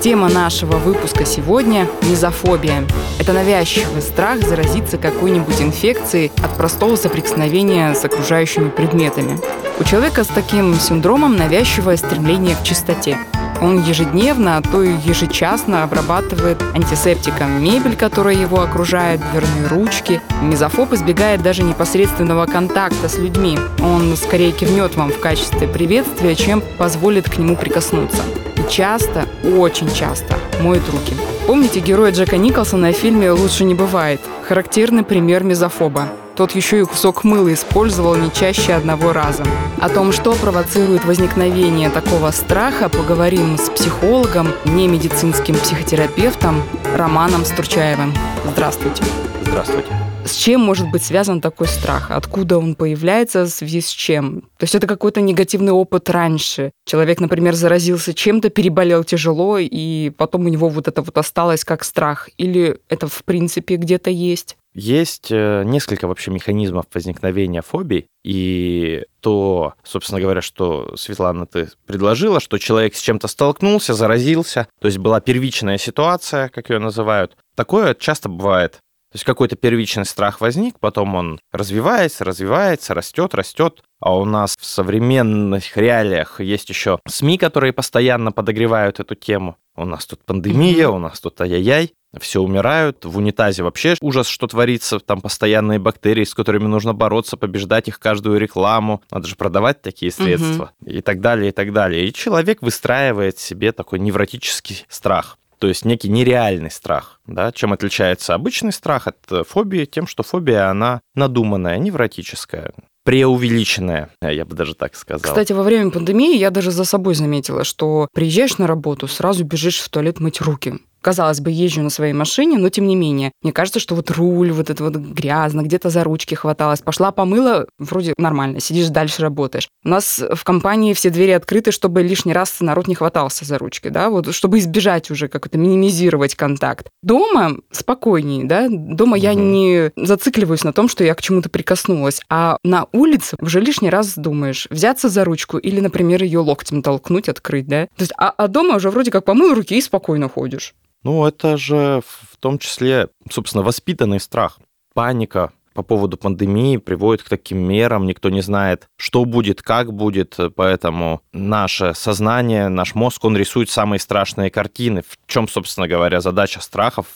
Тема нашего выпуска сегодня – мизофобия. Это навязчивый страх заразиться какой-нибудь инфекцией от простого соприкосновения с окружающими предметами. У человека с таким синдромом навязчивое стремление к чистоте. Он ежедневно, а то и ежечасно обрабатывает антисептиком мебель, которая его окружает, дверные ручки. Мизофоб избегает даже непосредственного контакта с людьми. Он скорее кивнет вам в качестве приветствия, чем позволит к нему прикоснуться. И часто, очень часто моет руки. Помните героя Джека Николсона в фильме «Лучше не бывает»? Характерный пример мизофоба. Тот еще и кусок мыла использовал не чаще одного раза. О том, что провоцирует возникновение такого страха, поговорим с психологом, немедицинским психотерапевтом Романом Стурчаевым. Здравствуйте. Здравствуйте. С чем может быть связан такой страх? Откуда он появляется, в связи с чем? То есть это какой-то негативный опыт раньше. Человек, например, заразился чем-то, переболел тяжело, и потом у него вот это вот осталось как страх. Или это в принципе где-то есть? Есть э, несколько вообще механизмов возникновения фобий, и то, собственно говоря, что, Светлана, ты предложила, что человек с чем-то столкнулся, заразился, то есть была первичная ситуация, как ее называют. Такое часто бывает. То есть какой-то первичный страх возник, потом он развивается, развивается, растет, растет. А у нас в современных реалиях есть еще СМИ, которые постоянно подогревают эту тему. У нас тут пандемия, у нас тут ай-яй-яй все умирают. В унитазе вообще ужас, что творится. Там постоянные бактерии, с которыми нужно бороться, побеждать их каждую рекламу. Надо же продавать такие средства. Угу. И так далее, и так далее. И человек выстраивает себе такой невротический страх. То есть некий нереальный страх. Да? Чем отличается обычный страх от э, фобии? Тем, что фобия, она надуманная, невротическая преувеличенная, я бы даже так сказал. Кстати, во время пандемии я даже за собой заметила, что приезжаешь на работу, сразу бежишь в туалет мыть руки казалось бы, езжу на своей машине, но тем не менее, мне кажется, что вот руль вот это вот грязно, где-то за ручки хваталась, пошла помыла, вроде нормально, сидишь дальше работаешь. У нас в компании все двери открыты, чтобы лишний раз народ не хватался за ручки, да, вот чтобы избежать уже как-то минимизировать контакт. Дома спокойнее, да, дома угу. я не зацикливаюсь на том, что я к чему-то прикоснулась, а на улице уже лишний раз думаешь, взяться за ручку или, например, ее локтем толкнуть, открыть, да. То есть, а, а дома уже вроде как помыл руки и спокойно ходишь. Ну, это же в том числе, собственно, воспитанный страх. Паника по поводу пандемии приводит к таким мерам, никто не знает, что будет, как будет, поэтому наше сознание, наш мозг, он рисует самые страшные картины. В чем, собственно говоря, задача страхов?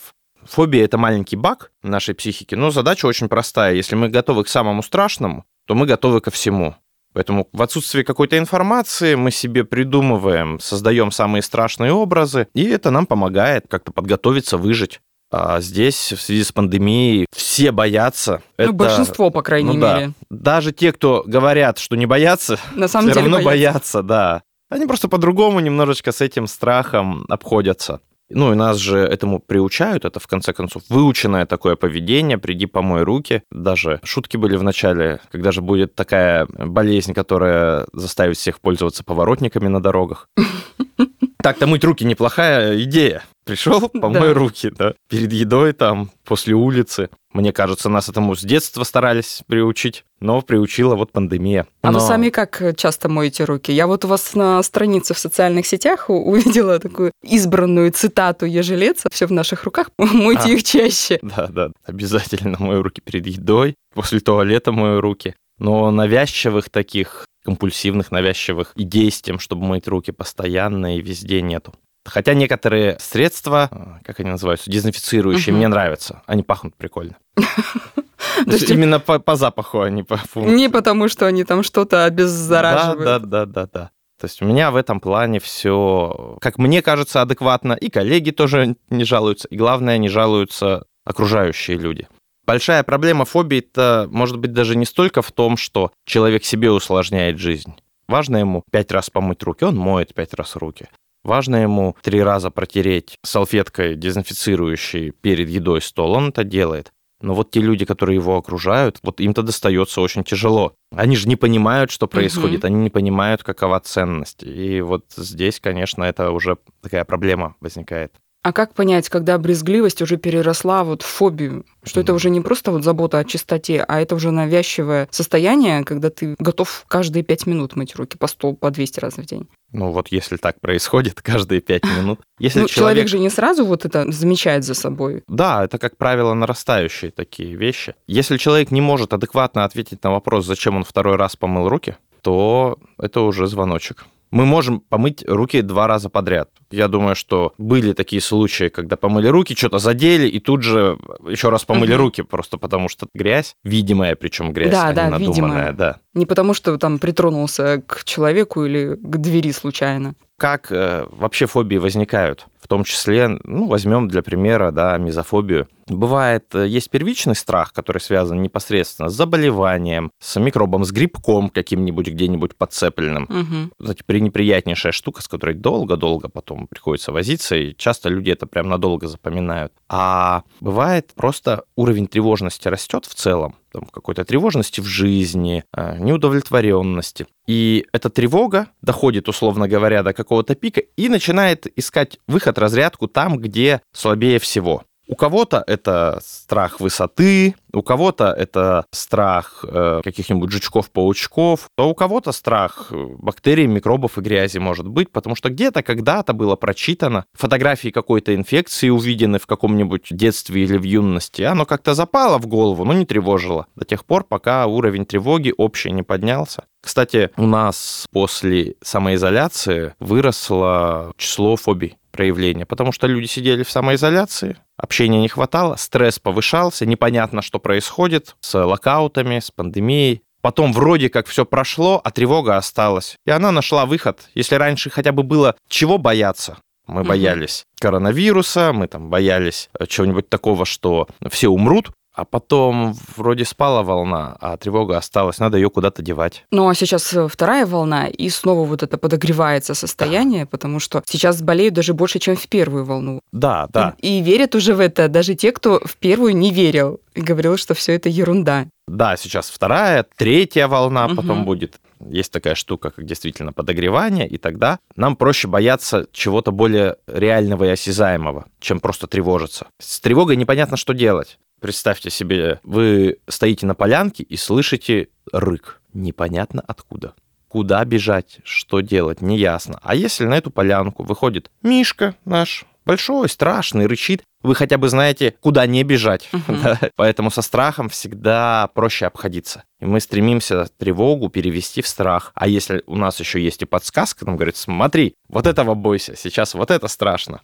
Фобия — это маленький баг нашей психики, но задача очень простая. Если мы готовы к самому страшному, то мы готовы ко всему. Поэтому в отсутствии какой-то информации мы себе придумываем, создаем самые страшные образы, и это нам помогает как-то подготовиться, выжить. А здесь в связи с пандемией все боятся. Ну, это, большинство, по крайней ну, мере. Да. Даже те, кто говорят, что не боятся, На самом все деле равно боятся. боятся, да. Они просто по-другому немножечко с этим страхом обходятся. Ну и нас же этому приучают, это в конце концов выученное такое поведение, приди помой руки. Даже шутки были в начале, когда же будет такая болезнь, которая заставит всех пользоваться поворотниками на дорогах. Так-то мыть руки неплохая идея. Пришел, помой да. руки, да, перед едой там, после улицы. Мне кажется, нас этому с детства старались приучить, но приучила вот пандемия. А но... вы сами как часто моете руки? Я вот у вас на странице в социальных сетях увидела такую избранную цитату Ежелеца. Все в наших руках, мойте а, их чаще. Да, да, обязательно мою руки перед едой, после туалета мою руки. Но навязчивых таких компульсивных, навязчивых идей с тем, чтобы мыть руки постоянно и везде нету. Хотя некоторые средства, э, как они называются, дезинфицирующие, угу. мне нравятся. Они пахнут прикольно. То есть именно по, запаху, не по. Не потому, что они там что-то обеззараживают. Да, да, да, да, да. То есть у меня в этом плане все, как мне кажется, адекватно. И коллеги тоже не жалуются. И главное, не жалуются окружающие люди. Большая проблема фобии это может быть даже не столько в том, что человек себе усложняет жизнь. Важно ему пять раз помыть руки, он моет пять раз руки. Важно ему три раза протереть салфеткой дезинфицирующей перед едой стол, он это делает. Но вот те люди, которые его окружают, вот им-то достается очень тяжело. Они же не понимают, что происходит, угу. они не понимают, какова ценность. И вот здесь, конечно, это уже такая проблема возникает. А как понять, когда брезгливость уже переросла вот в фобию? Что это уже не просто вот забота о чистоте, а это уже навязчивое состояние, когда ты готов каждые пять минут мыть руки по столу по 200 раз в день? Ну вот если так происходит каждые пять минут. Если ну, человек... человек же не сразу вот это замечает за собой. Да, это, как правило, нарастающие такие вещи. Если человек не может адекватно ответить на вопрос, зачем он второй раз помыл руки, то это уже звоночек мы можем помыть руки два раза подряд. Я думаю, что были такие случаи, когда помыли руки, что-то задели, и тут же еще раз помыли угу. руки, просто потому что грязь, видимая, причем грязь, да, а да, не надуманная. Видимая. Да. Не потому что там притронулся к человеку или к двери случайно как э, вообще фобии возникают. В том числе, ну, возьмем для примера, да, мизофобию. Бывает, э, есть первичный страх, который связан непосредственно с заболеванием, с микробом, с грибком каким-нибудь где-нибудь подцепленным. Угу. Знаете, пренеприятнейшая штука, с которой долго-долго потом приходится возиться, и часто люди это прям надолго запоминают. А бывает просто уровень тревожности растет в целом, там, какой-то тревожности в жизни, э, неудовлетворенности. И эта тревога доходит, условно говоря, до какого-то пика и начинает искать выход, разрядку там, где слабее всего. У кого-то это страх высоты, у кого-то это страх э, каких-нибудь жучков-паучков, а у кого-то страх э, бактерий, микробов и грязи может быть, потому что где-то когда-то было прочитано, фотографии какой-то инфекции увидены в каком-нибудь детстве или в юности, оно как-то запало в голову, но не тревожило до тех пор, пока уровень тревоги общий не поднялся. Кстати, у нас после самоизоляции выросло число фобий проявления, потому что люди сидели в самоизоляции, общения не хватало, стресс повышался, непонятно, что происходит с локаутами, с пандемией. Потом вроде как все прошло, а тревога осталась. И она нашла выход. Если раньше хотя бы было чего бояться, мы боялись коронавируса, мы там боялись чего-нибудь такого, что все умрут, а потом вроде спала волна, а тревога осталась, надо ее куда-то девать. Ну а сейчас э, вторая волна, и снова вот это подогревается состояние, да. потому что сейчас болеют даже больше, чем в первую волну. Да, да. И, и верят уже в это даже те, кто в первую не верил и говорил, что все это ерунда. Да, сейчас вторая, третья волна угу. потом будет. Есть такая штука, как действительно подогревание, и тогда нам проще бояться чего-то более реального и осязаемого, чем просто тревожиться. С тревогой непонятно, что делать. Представьте себе, вы стоите на полянке и слышите рык. Непонятно откуда. Куда бежать, что делать, неясно. А если на эту полянку выходит Мишка наш, большой, страшный, рычит, вы хотя бы знаете, куда не бежать. Uh-huh. Да? Поэтому со страхом всегда проще обходиться. И мы стремимся тревогу перевести в страх. А если у нас еще есть и подсказка, нам говорит, смотри, вот этого бойся, сейчас вот это страшно.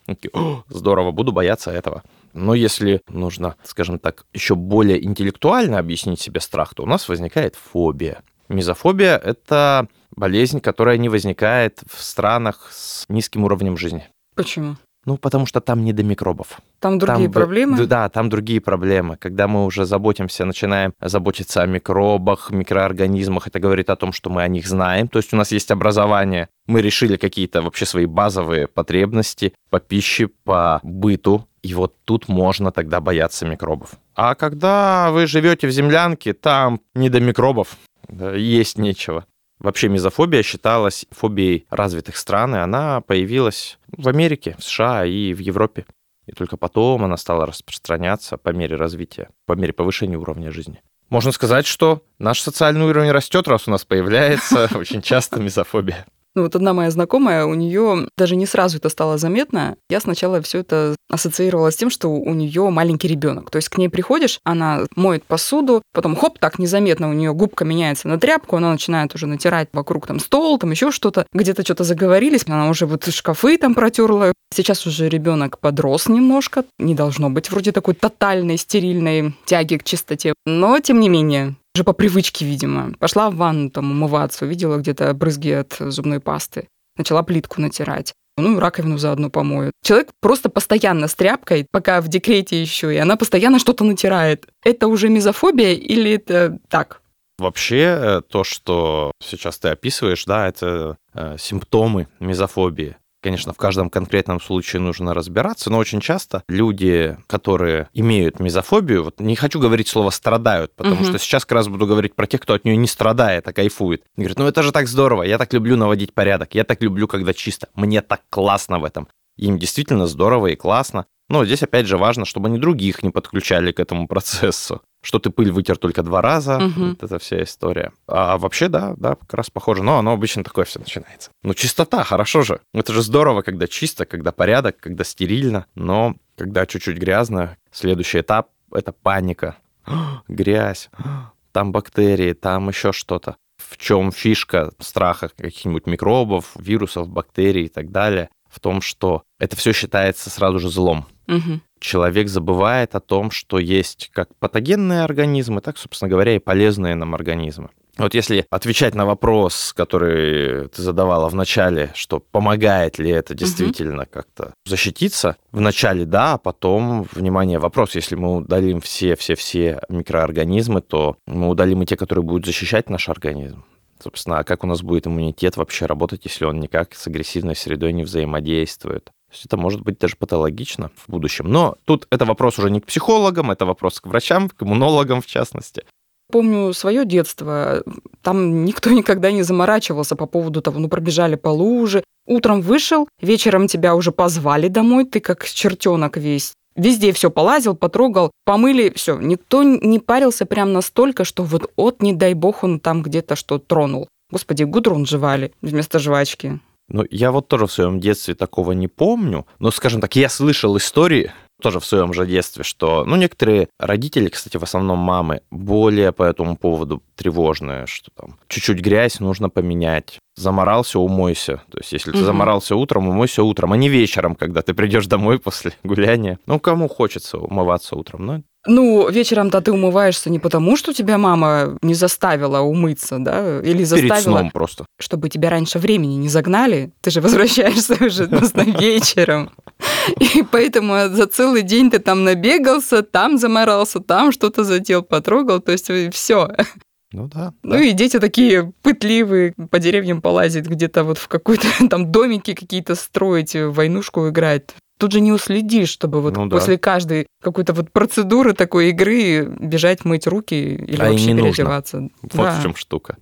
Здорово, буду бояться этого. Но если нужно, скажем так, еще более интеллектуально объяснить себе страх, то у нас возникает фобия. Мизофобия – это болезнь, которая не возникает в странах с низким уровнем жизни. Почему? Ну, потому что там не до микробов. Там другие там, проблемы? Да, там другие проблемы. Когда мы уже заботимся, начинаем заботиться о микробах, микроорганизмах, это говорит о том, что мы о них знаем. То есть у нас есть образование, мы решили какие-то вообще свои базовые потребности по пище, по быту, и вот тут можно тогда бояться микробов. А когда вы живете в землянке, там не до микробов, есть нечего. Вообще мизофобия считалась фобией развитых стран, и она появилась в Америке, в США и в Европе. И только потом она стала распространяться по мере развития, по мере повышения уровня жизни. Можно сказать, что наш социальный уровень растет, раз у нас появляется очень часто мизофобия. Ну вот одна моя знакомая, у нее даже не сразу это стало заметно. Я сначала все это ассоциировала с тем, что у нее маленький ребенок. То есть к ней приходишь, она моет посуду, потом хоп, так незаметно у нее губка меняется на тряпку, она начинает уже натирать вокруг там стол, там еще что-то, где-то что-то заговорились, она уже вот шкафы там протерла. Сейчас уже ребенок подрос немножко, не должно быть вроде такой тотальной стерильной тяги к чистоте, но тем не менее уже по привычке, видимо. Пошла в ванну там умываться, увидела где-то брызги от зубной пасты. Начала плитку натирать. Ну, раковину заодно помою. Человек просто постоянно с тряпкой, пока в декрете еще, и она постоянно что-то натирает. Это уже мизофобия или это так? Вообще, э, то, что сейчас ты описываешь, да, это э, симптомы мизофобии. Конечно, в каждом конкретном случае нужно разбираться, но очень часто люди, которые имеют мизофобию, вот не хочу говорить слово страдают, потому Мгм. что сейчас как раз буду говорить про тех, кто от нее не страдает, а кайфует. И говорит, ну это же так здорово, я так люблю наводить порядок, я так люблю, когда чисто, мне так классно в этом. Им действительно здорово и классно. Но здесь опять же важно, чтобы они других не подключали к этому процессу. Что ты пыль вытер только два раза, Мгм. вот эта вся история. А вообще, да, да, как раз похоже. Но оно обычно такое все начинается. Ну, чистота, хорошо же. Это же здорово, когда чисто, когда порядок, когда стерильно. Но когда чуть-чуть грязно, следующий этап — это паника. Грязь, там бактерии, там еще что-то. В чем фишка страха каких-нибудь микробов, вирусов, бактерий и так далее? В том, что это все считается сразу же злом Мгм. Человек забывает о том, что есть как патогенные организмы, так, собственно говоря, и полезные нам организмы. Вот если отвечать на вопрос, который ты задавала в начале, что помогает ли это действительно как-то защититься, в начале да, а потом, внимание, вопрос, если мы удалим все-все-все микроорганизмы, то мы удалим и те, которые будут защищать наш организм. Собственно, а как у нас будет иммунитет вообще работать, если он никак с агрессивной средой не взаимодействует? Есть это может быть даже патологично в будущем. Но тут это вопрос уже не к психологам, это вопрос к врачам, к иммунологам в частности. Помню свое детство, там никто никогда не заморачивался по поводу того, ну пробежали по луже, утром вышел, вечером тебя уже позвали домой, ты как чертенок весь. Везде все полазил, потрогал, помыли, все. Никто не парился прям настолько, что вот от, не дай бог, он там где-то что тронул. Господи, гудрон жевали вместо жвачки. Ну, я вот тоже в своем детстве такого не помню, но, скажем так, я слышал истории тоже в своем же детстве, что, ну, некоторые родители, кстати, в основном мамы, более по этому поводу тревожные, что там чуть-чуть грязь нужно поменять, заморался, умойся. То есть, если ты Мгм. заморался утром, умойся утром, а не вечером, когда ты придешь домой после гуляния. Ну, кому хочется умываться утром, ну, Ну, вечером-то ты умываешься не потому, что тебя мама не заставила умыться, да, или перед заставила, сном просто. чтобы тебя раньше времени не загнали. Ты же возвращаешься уже просто вечером. И поэтому за целый день ты там набегался, там заморался, там что-то задел, потрогал, то есть все. Ну да. Ну и дети такие пытливые, по деревьям полазить, где-то вот в какой-то там домике какие-то строить, в войнушку играть. Тут же не уследишь, чтобы вот Ну да. после каждой какой-то вот процедуры такой игры бежать мыть руки или А вообще не нужно. переодеваться. Вот Да. в чем штука.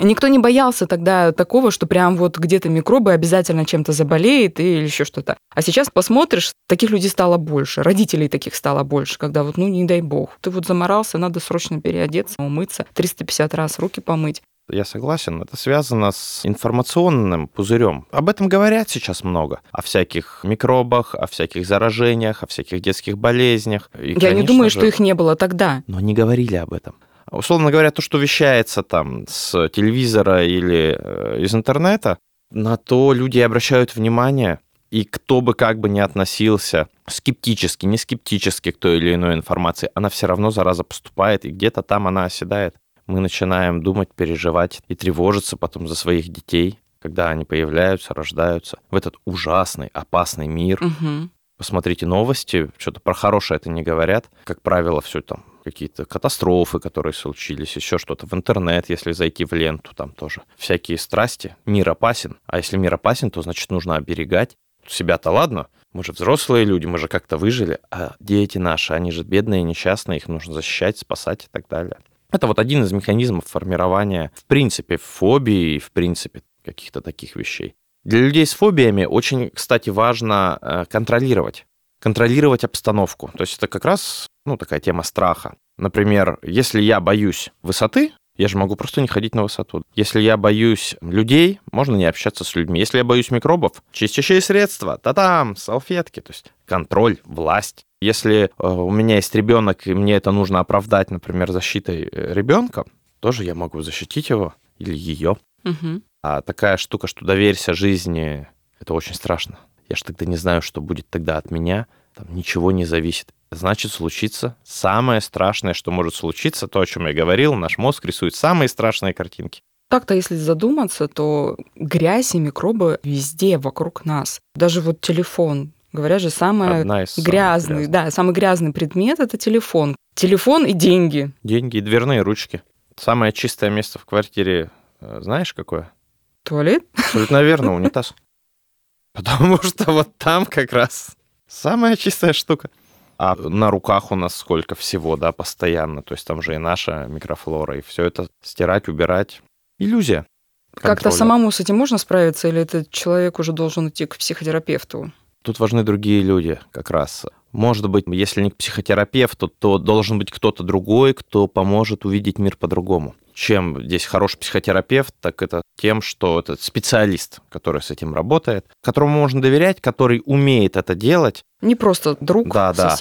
Никто не боялся тогда такого, что прям вот где-то микробы обязательно чем-то заболеет или еще что-то. А сейчас посмотришь, таких людей стало больше, родителей таких стало больше, когда вот, ну, не дай бог, ты вот заморался, надо срочно переодеться, умыться, 350 раз руки помыть. Я согласен, это связано с информационным пузырем. Об этом говорят сейчас много. О всяких микробах, о всяких заражениях, о всяких детских болезнях. И, Я не думаю, же, что их не было тогда. Но не говорили об этом. Условно говоря, то, что вещается там с телевизора или э, из интернета, на то люди обращают внимание. И кто бы как бы ни относился скептически, не скептически к той или иной информации, она все равно, зараза, поступает, и где-то там она оседает. Мы начинаем думать, переживать и тревожиться потом за своих детей, когда они появляются, рождаются в этот ужасный, опасный мир. Мгм. Посмотрите новости, что-то про хорошее это не говорят. Как правило, все там какие-то катастрофы, которые случились, еще что-то в интернет, если зайти в ленту, там тоже всякие страсти. Мир опасен, а если мир опасен, то значит нужно оберегать. Себя-то ладно, мы же взрослые люди, мы же как-то выжили, а дети наши, они же бедные, несчастные, их нужно защищать, спасать и так далее. Это вот один из механизмов формирования, в принципе, фобии в принципе, каких-то таких вещей. Для людей с фобиями очень, кстати, важно э, контролировать. Контролировать обстановку. То есть это как раз ну, такая тема страха. Например, если я боюсь высоты, я же могу просто не ходить на высоту. Если я боюсь людей, можно не общаться с людьми. Если я боюсь микробов, чистящие средства, та-там, салфетки. То есть контроль, власть. Если э, у меня есть ребенок, и мне это нужно оправдать, например, защитой э, ребенка, тоже я могу защитить его или ее. Мгм. А такая штука, что доверься жизни, это очень страшно. Я же тогда не знаю, что будет тогда от меня. Там ничего не зависит. Значит, случится самое страшное, что может случиться, то, о чем я говорил, наш мозг рисует самые страшные картинки. Так-то, если задуматься, то грязь и микробы везде вокруг нас. Даже вот телефон. Говорят же, самый грязный, грязных. да, самый грязный предмет это телефон. Телефон и деньги. Деньги и дверные ручки. Самое чистое место в квартире, э, знаешь, какое? Туалет? Абсолютно верно, унитаз. Потому что вот там как раз самая чистая штука. А на руках у нас сколько всего, да, постоянно. То есть там же и наша микрофлора, и все это стирать, убирать. Иллюзия. Как-то самому с этим можно справиться, или этот человек уже должен идти к психотерапевту? Тут важны другие люди как раз. Может быть, если не к психотерапевту, то должен быть кто-то другой, кто поможет увидеть мир по-другому. Чем здесь хороший психотерапевт, так это тем, что это специалист, который с этим работает, которому можно доверять, который умеет это делать, Не просто друг, Да, да.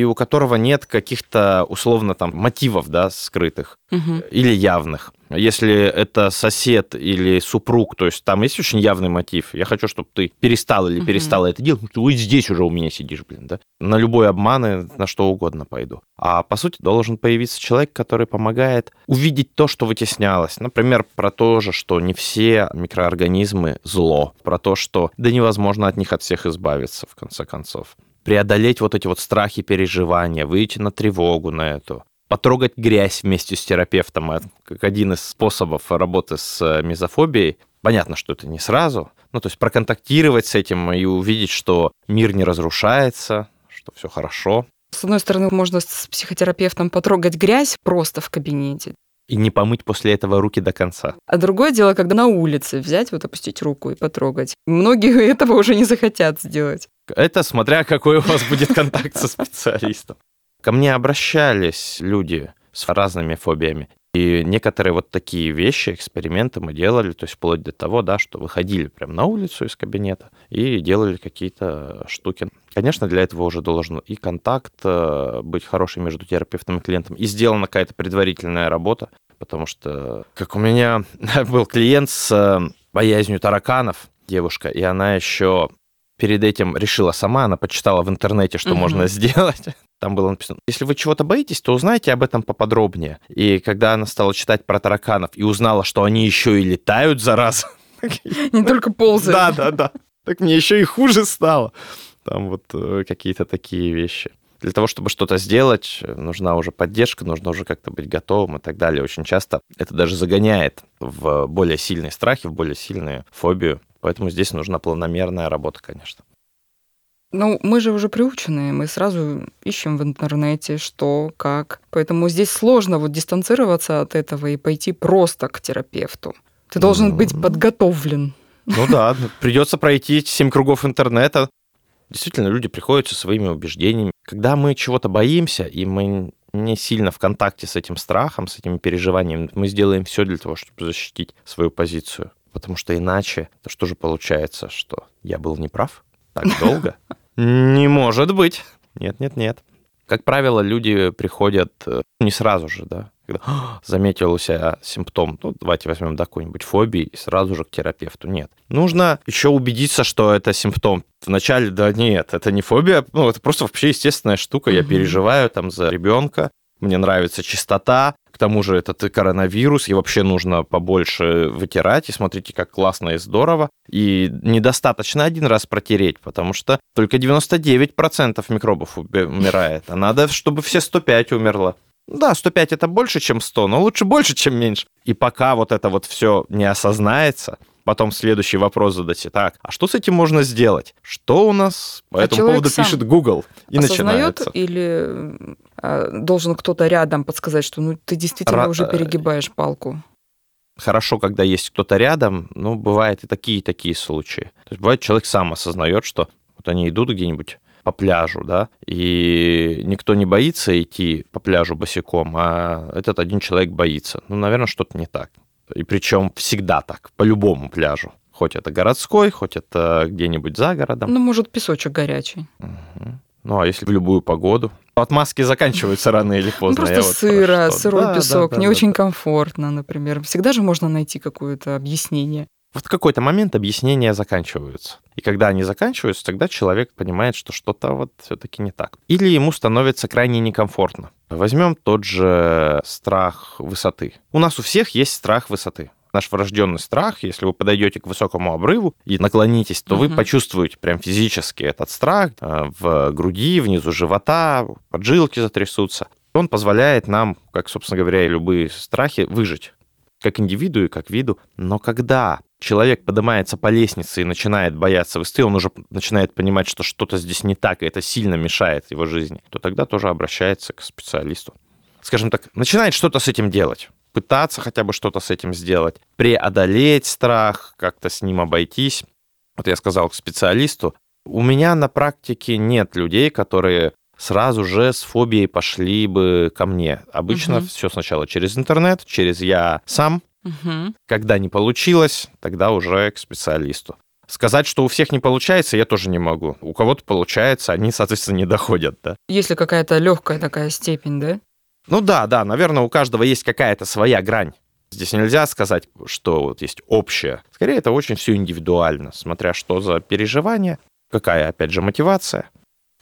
И у которого нет каких-то условно там мотивов, да, скрытых Мгм. или явных. Если это сосед или супруг, то есть там есть очень явный мотив. Я хочу, чтобы ты перестал или перестала это делать. Ты вот здесь уже у меня сидишь, блин, да? На любой обманы, на что угодно пойду. А по сути должен появиться человек, который помогает увидеть то, что вытеснялось. Например, про то же, что не все микроорганизмы зло. Про то, что да невозможно от них от всех избавиться, в конце концов преодолеть вот эти вот страхи, переживания, выйти на тревогу на эту, потрогать грязь вместе с терапевтом, это как один из способов работы с э, мизофобией. Понятно, что это не сразу, ну, то есть проконтактировать с этим и увидеть, что мир не разрушается, что все хорошо, С одной стороны, можно с психотерапевтом потрогать грязь просто в кабинете. И не помыть после этого руки до конца. А другое дело, когда на улице взять, вот опустить руку и потрогать. Многие этого уже не захотят сделать. Это смотря какой у вас будет контакт со специалистом. Ко мне обращались люди с разными фобиями. И некоторые вот такие вещи, эксперименты мы делали, то есть вплоть до того, да, что выходили прямо на улицу из кабинета и делали какие-то штуки. Конечно, для этого уже должен и контакт э, быть хороший между терапевтом и клиентом, и сделана какая-то предварительная работа, потому что, как у меня был клиент с э, боязнью тараканов, девушка, и она еще перед этим решила сама, она почитала в интернете, что Мгм. можно сделать. Там было написано, если вы чего-то боитесь, то узнайте об этом поподробнее. И когда она стала читать про тараканов и узнала, что они еще и летают, зараза. Не только ползают. Да, да, да. Так мне еще и хуже стало. Там вот э, какие-то такие вещи. Для того, чтобы что-то сделать, нужна уже поддержка, нужно уже как-то быть готовым и так далее. Очень часто это даже загоняет в более сильные страхи, в более сильную фобию. Поэтому здесь нужна планомерная работа, конечно. Ну, мы же уже приучены, мы сразу ищем в интернете, что, как. Поэтому здесь сложно вот дистанцироваться от этого и пойти просто к терапевту. Ты должен быть М. подготовлен. Ну да, придется пройти семь кругов интернета. Действительно, люди приходят со своими убеждениями. Когда мы чего-то боимся, и мы не сильно в контакте с этим страхом, с этими переживаниями, мы сделаем все для того, чтобы защитить свою позицию. Потому что иначе, то что же получается, что я был неправ так долго? Не может быть. Нет, нет, нет. Как правило, люди приходят э, не сразу же, да, когда «А, заметил у себя симптом, ну, давайте возьмем да, какой-нибудь фобии, и сразу же к терапевту. Нет. Нужно еще убедиться, что это симптом. Вначале, да нет, это не фобия, ну, это просто вообще естественная штука. Я переживаю там за ребенка, мне нравится чистота, к тому же этот коронавирус, и вообще нужно побольше вытирать, и смотрите, как классно и здорово. И недостаточно один раз протереть, потому что только 99% микробов умирает, а надо, чтобы все 105 умерло. Да, 105 это больше, чем 100, но лучше больше, чем меньше. И пока вот это вот все не осознается, потом следующий вопрос задайте. Так, а что с этим можно сделать? Что у нас по А этому поводу пишет Google? И начинается. или а, должен кто-то рядом подсказать, что ну ты действительно Ра- уже э, перегибаешь палку? хорошо, когда есть кто-то рядом, но бывают и такие, и такие случаи. То есть бывает, человек сам осознает, что вот они идут где-нибудь по пляжу, да, и никто не боится идти по пляжу босиком, а этот один человек боится. Ну, наверное, что-то не так. И причем всегда так, по любому пляжу. Хоть это городской, хоть это где-нибудь за городом. Ну, может, песочек горячий. Мгм. Ну, а если в любую погоду? Отмазки заканчиваются рано или Ну, поздно. просто я вот сыро, сырой Да, песок, да, не да, очень да. комфортно, например. Всегда же можно найти какое-то объяснение. В какой-то момент объяснения заканчиваются. И когда они заканчиваются, тогда человек понимает, что что-то вот все-таки не так. Или ему становится крайне некомфортно. Возьмем тот же страх высоты. У нас у всех есть страх высоты. Наш врожденный страх, если вы подойдете к высокому обрыву и наклонитесь, то вы Мгм. почувствуете прям физически этот страх э, в груди, внизу живота, поджилки затрясутся. Он позволяет нам, как, собственно говоря, и любые страхи, выжить как индивиду и как виду. Но когда человек поднимается по лестнице и начинает бояться высоты, он уже начинает понимать, что что-то здесь не так, и это сильно мешает его жизни, то тогда тоже обращается к специалисту. Скажем так, начинает что-то с этим делать пытаться хотя бы что-то с этим сделать, преодолеть страх, как-то с ним обойтись. Вот я сказал к специалисту, у меня на практике нет людей, которые сразу же с фобией пошли бы ко мне. Обычно угу. все сначала через интернет, через я сам. Угу. Когда не получилось, тогда уже к специалисту. Сказать, что у всех не получается, я тоже не могу. У кого-то получается, они, соответственно, не доходят, да. Если какая-то легкая такая степень, да? Ну да, да, наверное, у каждого есть какая-то своя грань. Здесь нельзя сказать, что вот есть общее. Скорее, это очень все индивидуально, смотря что за переживание, какая, опять же, мотивация.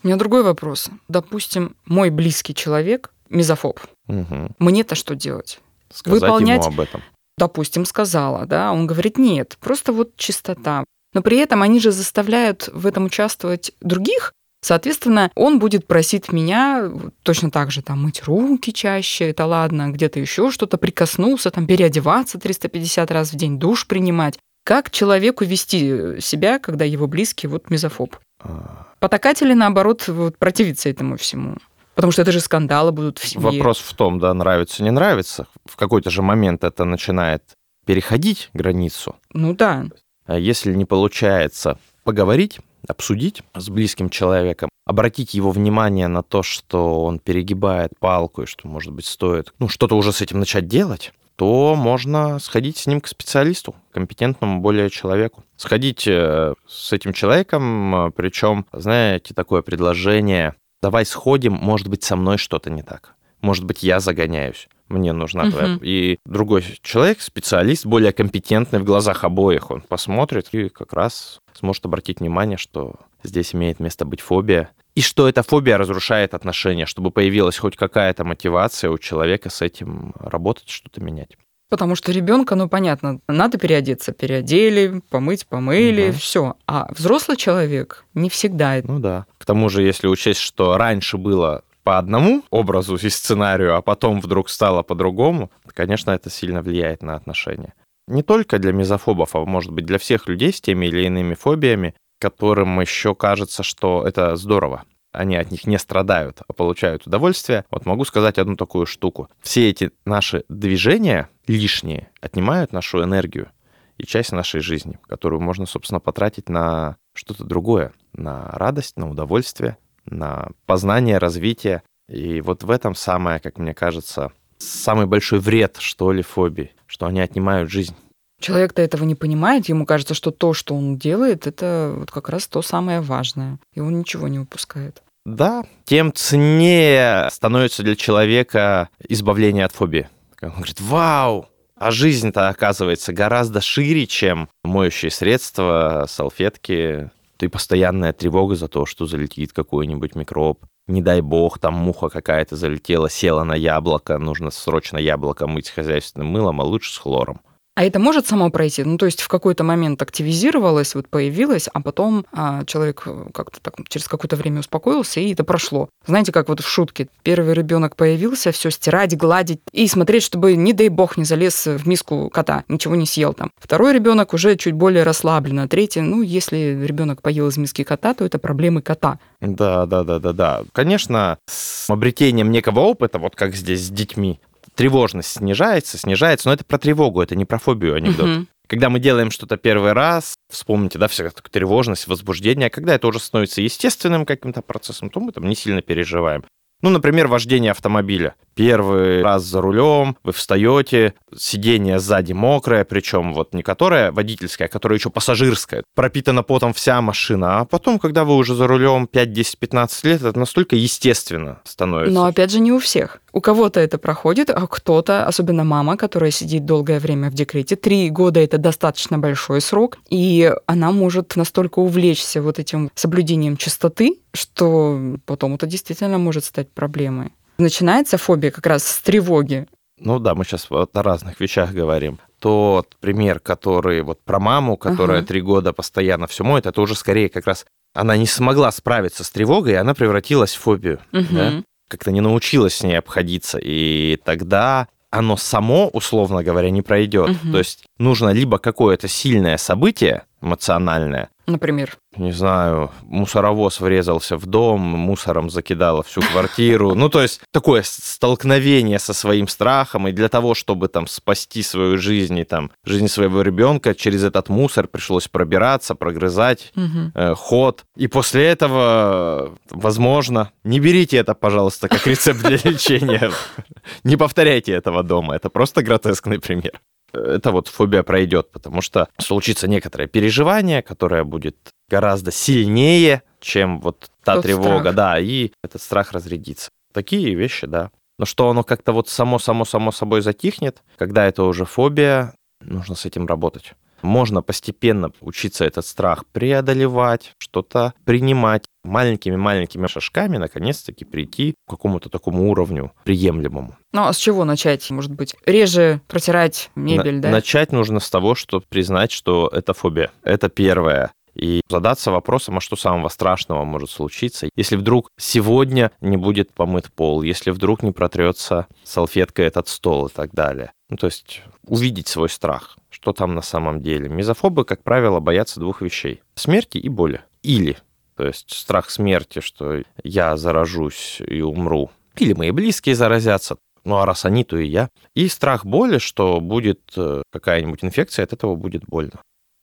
У меня другой вопрос. Допустим, мой близкий человек мизофоб. Угу. Мне-то что делать? Сказать Выполнять... ему об этом. Допустим, сказала, да, он говорит, нет, просто вот чистота. Но при этом они же заставляют в этом участвовать других, Соответственно, он будет просить меня точно так же там мыть руки чаще, это ладно, где-то еще что-то прикоснулся, там переодеваться 350 раз в день, душ принимать. Как человеку вести себя, когда его близкий вот мизофоб? А. Потакать или наоборот вот, противиться этому всему? Потому что это же скандалы будут в семье. Вопрос в том, да, нравится, не нравится. В какой-то же момент это начинает переходить границу. Ну да. А если не получается поговорить, обсудить с близким человеком, обратить его внимание на то, что он перегибает палку и что, может быть, стоит ну, что-то уже с этим начать делать, то можно сходить с ним к специалисту, компетентному более человеку. Сходить э, с этим человеком, э, причем, знаете, такое предложение, давай сходим, может быть, со мной что-то не так. Может быть, я загоняюсь мне нужна угу. твоя. И другой человек, специалист, более компетентный в глазах обоих, он посмотрит и как раз сможет обратить внимание, что здесь имеет место быть фобия, и что эта фобия разрушает отношения, чтобы появилась хоть какая-то мотивация у человека с этим работать, что-то менять. Потому что ребенка, ну понятно, надо переодеться, переодели, помыть, помыли, угу. все. А взрослый человек не всегда. Ну да. К тому же, если учесть, что раньше было по одному образу и сценарию, а потом вдруг стало по-другому, конечно, это сильно влияет на отношения. Не только для мизофобов, а может быть для всех людей с теми или иными фобиями, которым еще кажется, что это здорово. Они от них не страдают, а получают удовольствие. Вот могу сказать одну такую штуку. Все эти наши движения лишние отнимают нашу энергию и часть нашей жизни, которую можно, собственно, потратить на что-то другое, на радость, на удовольствие, на познание, развитие. И вот в этом самое, как мне кажется, самый большой вред, что ли, фобии, что они отнимают жизнь. Человек-то этого не понимает, ему кажется, что то, что он делает, это вот как раз то самое важное, и он ничего не упускает. Да, тем ценнее становится для человека избавление от фобии. Он говорит, вау, а жизнь-то оказывается гораздо шире, чем моющие средства, салфетки, ты постоянная тревога за то, что залетит какой-нибудь микроб. Не дай бог, там муха какая-то залетела, села на яблоко, нужно срочно яблоко мыть хозяйственным мылом, а лучше с хлором. А это может само пройти? Ну, то есть в какой-то момент активизировалось, вот появилось, а потом а, человек как-то так через какое-то время успокоился, и это прошло. Знаете, как вот в шутке. Первый ребенок появился, все стирать, гладить и смотреть, чтобы, не дай бог, не залез в миску кота, ничего не съел там. Второй ребенок уже чуть более расслаблен, а третий, ну, если ребенок поел из миски кота, то это проблемы кота. Да, да, да, да, да. Конечно, с обретением некого опыта, вот как здесь с детьми, тревожность снижается, снижается, но это про тревогу, это не про фобию анекдот. Угу. Когда мы делаем что-то первый раз, вспомните, да, всякая тревожность, возбуждение, а когда это уже становится естественным каким-то процессом, то мы там не сильно переживаем. Ну, например, вождение автомобиля. Первый раз за рулем, вы встаете, сиденье сзади мокрое, причем вот не которое водительское, а которое еще пассажирское. Пропитана потом вся машина. А потом, когда вы уже за рулем 5, 10, 15 лет, это настолько естественно становится. Но опять же не у всех. У кого-то это проходит, а кто-то, особенно мама, которая сидит долгое время в декрете, три года это достаточно большой срок, и она может настолько увлечься вот этим соблюдением чистоты, что потом это действительно может стать проблемой. Начинается фобия как раз с тревоги. Ну да, мы сейчас вот о разных вещах говорим. Тот пример, который вот про маму, которая три ага. года постоянно все моет, это уже скорее как раз она не смогла справиться с тревогой, и она превратилась в фобию. Угу. Да? Как-то не научилась с ней обходиться. И тогда оно само, условно говоря, не пройдет. Мгм. То есть нужно либо какое-то сильное событие эмоциональное, Например. не знаю, мусоровоз врезался в дом, мусором закидало всю квартиру. Ну, то есть такое столкновение со своим страхом, и для того, чтобы там спасти свою жизнь и там жизнь своего ребенка, через этот мусор пришлось пробираться, прогрызать Мгм. э, ход. И после этого, возможно, не берите это, пожалуйста, как рецепт для лечения. Не повторяйте этого дома. Это просто гротескный пример. Это вот фобия пройдет, потому что случится некоторое переживание, которое будет гораздо сильнее, чем вот та Тот тревога, страх. да, и этот страх разрядится. Такие вещи, да. Но что оно как-то вот само-само-само собой затихнет, когда это уже фобия, нужно с этим работать. Можно постепенно учиться этот страх преодолевать, что-то принимать маленькими-маленькими шажками, наконец-таки прийти к какому-то такому уровню приемлемому. Ну, а с чего начать, может быть? Реже протирать мебель, На- да? Начать нужно с того, что признать, что это фобия. Это первое. И задаться вопросом, а что самого страшного может случиться, если вдруг сегодня не будет помыт пол, если вдруг не протрется салфеткой этот стол и так далее. Ну, то есть увидеть свой страх, что там на самом деле. Мизофобы, как правило, боятся двух вещей. Смерти и боли. Или, то есть страх смерти, что я заражусь и умру. Или мои близкие заразятся. Ну, а раз они, то и я. И страх боли, что будет э, какая-нибудь инфекция, от этого будет больно.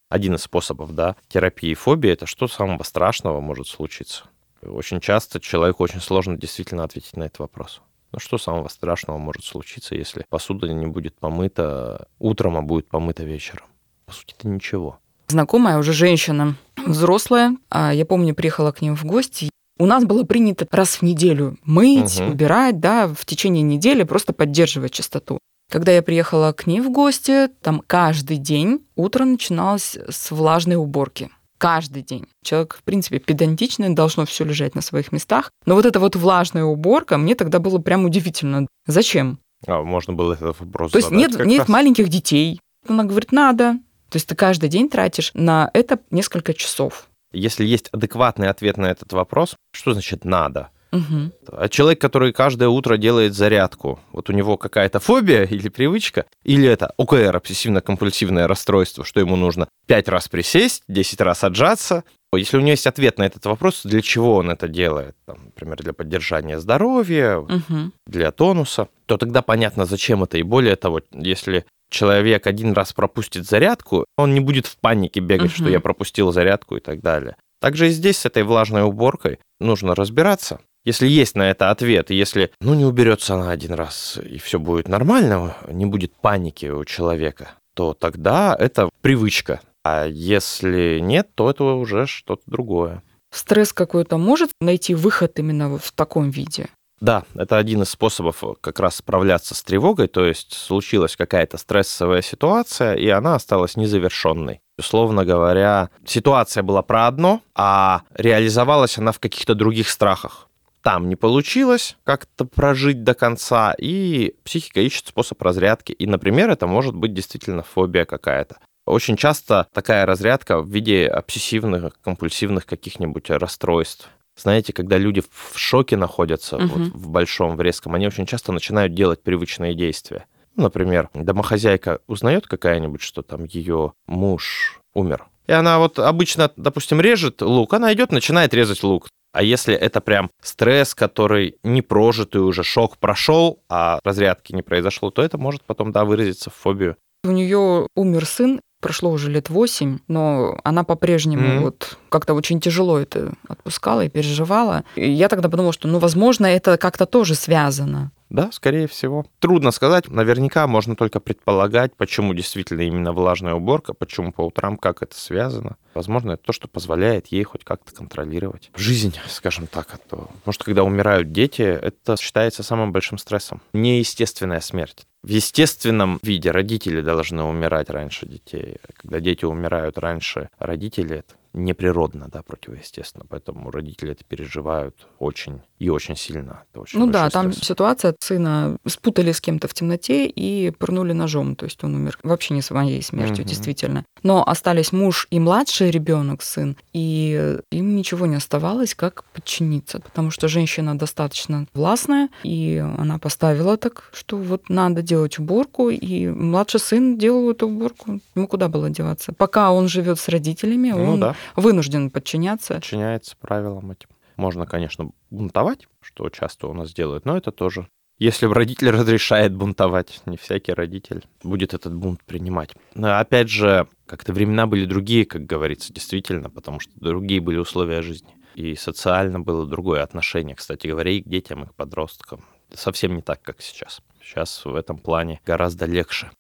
Один из способов, да, терапии фобии – это что самого страшного может случиться. Очень часто человеку очень сложно действительно ответить на этот вопрос. Ну, что самого страшного может случиться, если посуда не будет помыта утром, а будет помыта вечером? По сути, это ничего. Знакомая уже женщина, взрослая, а я помню, приехала к ним в гости. У нас было принято раз в неделю мыть, Мгм. убирать, да, в течение недели просто поддерживать чистоту. Когда я приехала к ней в гости, там каждый день утро начиналось с влажной уборки. Каждый день. Человек, в принципе, педантичный, должно все лежать на своих местах. Но вот эта вот влажная уборка, мне тогда было прям удивительно. Зачем? А, можно было этот вопрос То есть нет, нет раз. маленьких детей. Она говорит, надо. То есть ты каждый день тратишь на это несколько часов. Если есть адекватный ответ на этот вопрос, что значит «надо»? Мгм. А человек, который каждое утро делает зарядку, вот у него какая-то фобия или привычка, или это ОКР, обсессивно-компульсивное расстройство, что ему нужно 5 раз присесть, 10 раз отжаться. Если у него есть ответ на этот вопрос, для чего он это делает, там, например, для поддержания здоровья, Мгм. для тонуса, то тогда понятно, зачем это. И более того, если человек один раз пропустит зарядку, он не будет в панике бегать, что Мгм. я пропустил зарядку и так далее. Также и здесь с этой влажной уборкой нужно разбираться. Если есть на это ответ, и если, ну, не уберется она один раз, и все будет нормально, не будет паники у человека, то тогда это привычка. А если нет, то это уже что-то другое. Стресс какой-то может найти выход именно вот в таком виде? Да, это один из способов как раз справляться с тревогой, то есть случилась какая-то стрессовая ситуация, и она осталась незавершенной. Условно говоря, ситуация была про одно, а реализовалась она в каких-то других страхах. Там не получилось как-то прожить до конца, и психика ищет способ разрядки. И, например, это может быть действительно фобия какая-то. Очень часто такая разрядка в виде обсессивных, компульсивных каких-нибудь расстройств. Знаете, когда люди в шоке находятся, Мгм. вот в большом, в резком, они очень часто начинают делать привычные действия. Ну, Например, домохозяйка узнает какая-нибудь, что там ее муж умер. И она вот обычно, допустим, режет лук, она идет, начинает резать лук. А если это прям стресс, который не прожитый уже, шок прошел, а разрядки не произошло, то это может потом, да, выразиться в фобию. У нее умер сын, прошло уже лет восемь, но она по-прежнему Мгм. вот как-то очень тяжело это отпускала и переживала. И я тогда подумала, что, ну, возможно, это как-то тоже связано. Да, скорее всего. Трудно сказать. Наверняка можно только предполагать, почему действительно именно влажная уборка, почему по утрам, как это связано. Возможно, это то, что позволяет ей хоть как-то контролировать жизнь, скажем так. А то, может, когда умирают дети, это считается самым большим стрессом. Неестественная смерть. В естественном виде родители должны умирать раньше детей. Когда дети умирают раньше родителей, это неприродно, да, противоестественно. Поэтому родители это переживают очень и очень сильно. Это очень ну да, большой там стресс. ситуация, сына спутали с кем-то в темноте и пырнули ножом, то есть он умер вообще не своей смертью, Мгм. действительно. Но остались муж и младший ребенок, сын, и им ничего не оставалось, как подчиниться, потому что женщина достаточно властная, и она поставила так, что вот надо делать делать уборку, и младший сын делал эту уборку. Ему куда было деваться? Пока он живет с родителями, Ну он да. Вынужден подчиняться. подчиняется правилам этим. Можно, конечно, бунтовать, что часто у нас делают, но это тоже. Если родитель разрешает бунтовать, не всякий родитель будет этот бунт принимать. Но опять же, как-то времена были другие, как говорится, действительно, потому что другие были условия жизни. И социально было другое отношение, кстати говоря, и к детям, и к подросткам. Совсем не так, как сейчас. Сейчас в этом плане гораздо легче.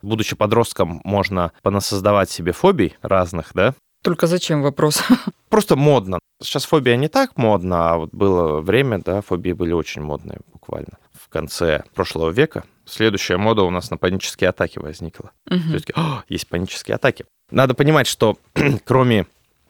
Будучи подростком, можно понасоздавать себе фобий разных, да, Только зачем вопрос? просто модно. Сейчас фобия не так модно, а вот было время, да, фобии были очень модные буквально в конце прошлого века. Следующая мода у нас на панические атаки возникла. То Мгм. есть, «А, есть панические атаки. Надо понимать, что кроме...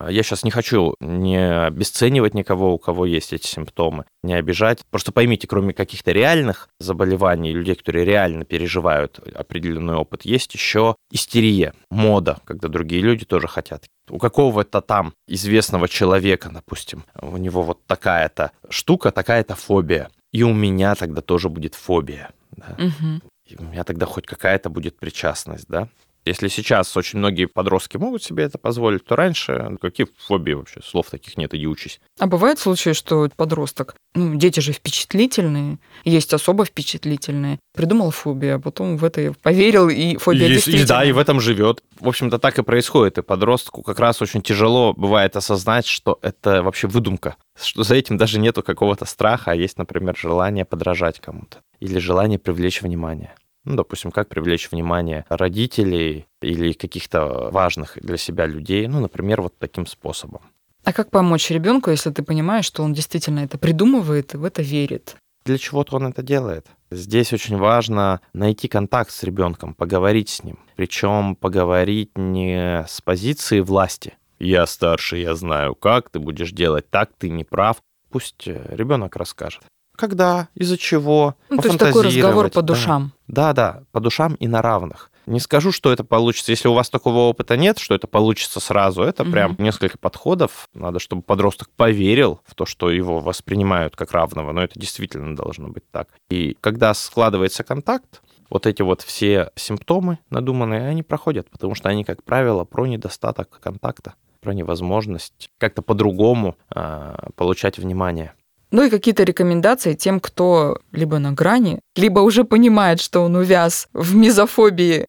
Я сейчас не хочу не обесценивать никого, у кого есть эти симптомы, не обижать. Просто поймите, кроме каких-то реальных заболеваний, людей, которые реально переживают определенный опыт, есть еще истерия, мода, когда другие люди тоже хотят. У какого-то там известного человека, допустим, у него вот такая-то штука, такая-то фобия. И у меня тогда тоже будет фобия. да. Мгм. И у меня тогда хоть какая-то будет причастность, да? Если сейчас очень многие подростки могут себе это позволить, то раньше ну, какие фобии вообще? Слов таких нет, иди учись. А бывают случаи, что подросток, ну, дети же впечатлительные, есть особо впечатлительные, придумал фобию, а потом в это поверил, и фобия И- и, действительно. да, и в этом живет. В общем-то, так и происходит. И подростку как раз очень тяжело бывает осознать, что это вообще выдумка, что за этим даже нету какого-то страха, а есть, например, желание подражать кому-то или желание привлечь внимание. Ну, допустим, как привлечь внимание родителей или каких-то важных для себя людей, ну, например, вот таким способом. А как помочь ребенку, если ты понимаешь, что он действительно это придумывает и в это верит? Для чего-то он это делает. Здесь очень важно найти контакт с ребенком, поговорить с ним. Причем поговорить не с позиции власти. Я старше, я знаю, как ты будешь делать так, ты не прав. Пусть ребенок расскажет. Когда, из-за чего, Ну, то есть такой разговор по да. душам. Да, да, по душам и на равных. Не скажу, что это получится. Если у вас такого опыта нет, что это получится сразу, это Мгм. прям несколько подходов. Надо, чтобы подросток поверил в то, что его воспринимают как равного, но это действительно должно быть так. И когда складывается контакт, вот эти вот все симптомы надуманные, они проходят, потому что они, как правило, про недостаток контакта, про невозможность как-то по-другому а, получать внимание. Ну и какие-то рекомендации тем, кто либо на грани, либо уже понимает, что он увяз в мизофобии.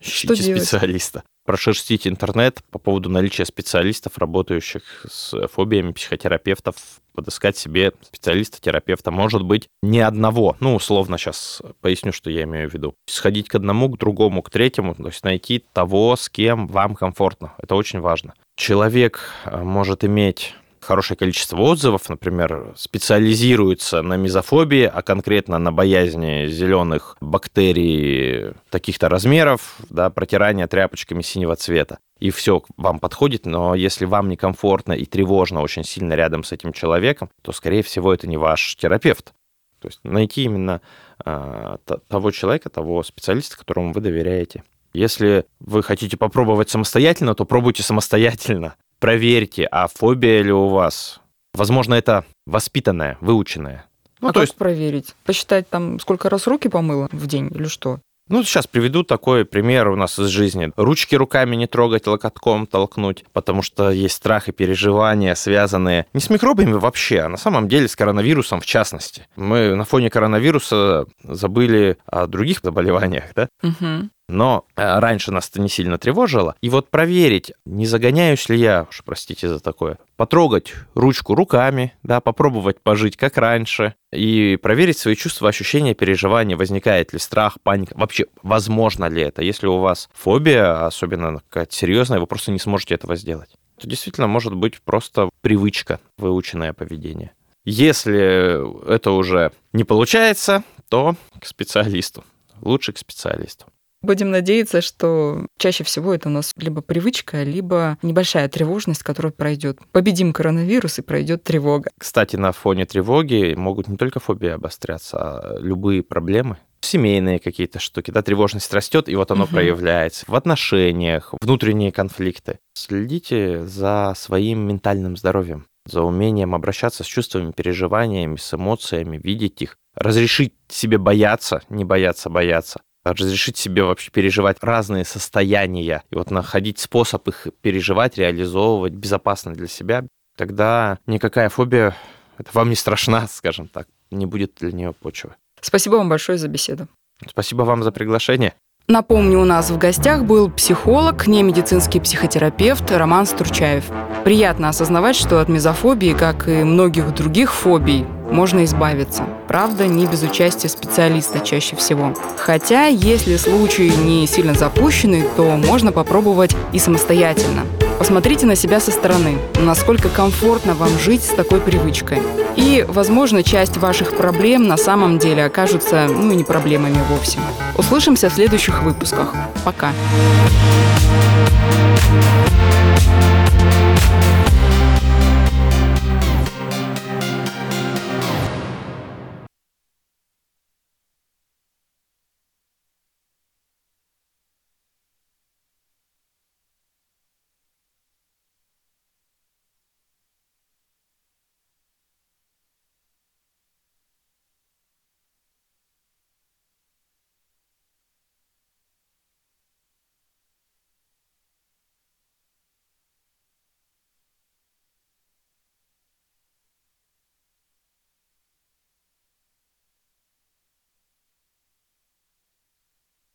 Что Ищите делать? специалиста. Прошерстить интернет по поводу наличия специалистов, работающих с фобиями, психотерапевтов, подыскать себе специалиста-терапевта. Может быть, не одного. Ну, условно, сейчас поясню, что я имею в виду. Сходить к одному, к другому, к третьему, то есть найти того, с кем вам комфортно. Это очень важно. Человек э, может иметь хорошее количество отзывов, например, специализируется на мизофобии, а конкретно на боязни зеленых бактерий таких-то размеров, да, протирания тряпочками синего цвета. И все вам подходит, но если вам некомфортно и тревожно очень сильно рядом с этим человеком, то, скорее всего, это не ваш терапевт. То есть найти именно т- того человека, того специалиста, которому вы доверяете. Если вы хотите попробовать самостоятельно, то пробуйте самостоятельно. Проверьте, а фобия ли у вас. Возможно, это воспитанная, выученная. Ну, а то как есть, проверить? Посчитать там, сколько раз руки помыла в день или что? ну, сейчас приведу такой пример у нас из жизни. Ручки руками не трогать, локотком толкнуть, потому что есть страх и переживания, связанные не с микробами вообще, а на самом деле с коронавирусом в частности. Мы на фоне коронавируса забыли о других заболеваниях, да? Мгм. Но э, раньше нас это не сильно тревожило. И вот проверить, не загоняюсь ли я, уж простите за такое, потрогать ручку руками, да, попробовать пожить как раньше, и проверить свои чувства, ощущения, переживания, возникает ли страх, паника, вообще возможно ли это. Если у вас фобия, особенно какая-то серьезная, вы просто не сможете этого сделать. То действительно может быть просто привычка, выученное поведение. Если это уже не получается, то к специалисту. Лучше к специалисту. Будем надеяться, что чаще всего это у нас либо привычка, либо небольшая тревожность, которая пройдет. Победим коронавирус и пройдет тревога. Кстати, на фоне тревоги могут не только фобии обостряться, а любые проблемы. Семейные какие-то штуки, да, тревожность растет, и вот оно Мгм. проявляется в отношениях, внутренние конфликты. Следите за своим ментальным здоровьем, за умением обращаться с чувствами, переживаниями, с эмоциями, видеть их разрешить себе бояться, не бояться бояться, разрешить себе вообще переживать разные состояния и вот находить способ их переживать, реализовывать безопасно для себя, тогда никакая фобия это вам не страшна, скажем так, не будет для нее почвы. Спасибо вам большое за беседу. Спасибо вам за приглашение. Напомню, у нас в гостях был психолог, немедицинский психотерапевт Роман Стурчаев. Приятно осознавать, что от мезофобии, как и многих других фобий, можно избавиться. Правда, не без участия специалиста чаще всего. Хотя, если случай не сильно запущенный, то можно попробовать и самостоятельно. Посмотрите на себя со стороны, насколько комфортно вам жить с такой привычкой. И, возможно, часть ваших проблем на самом деле окажутся, ну, не проблемами вовсе. Услышимся в следующих выпусках. Пока. Пока.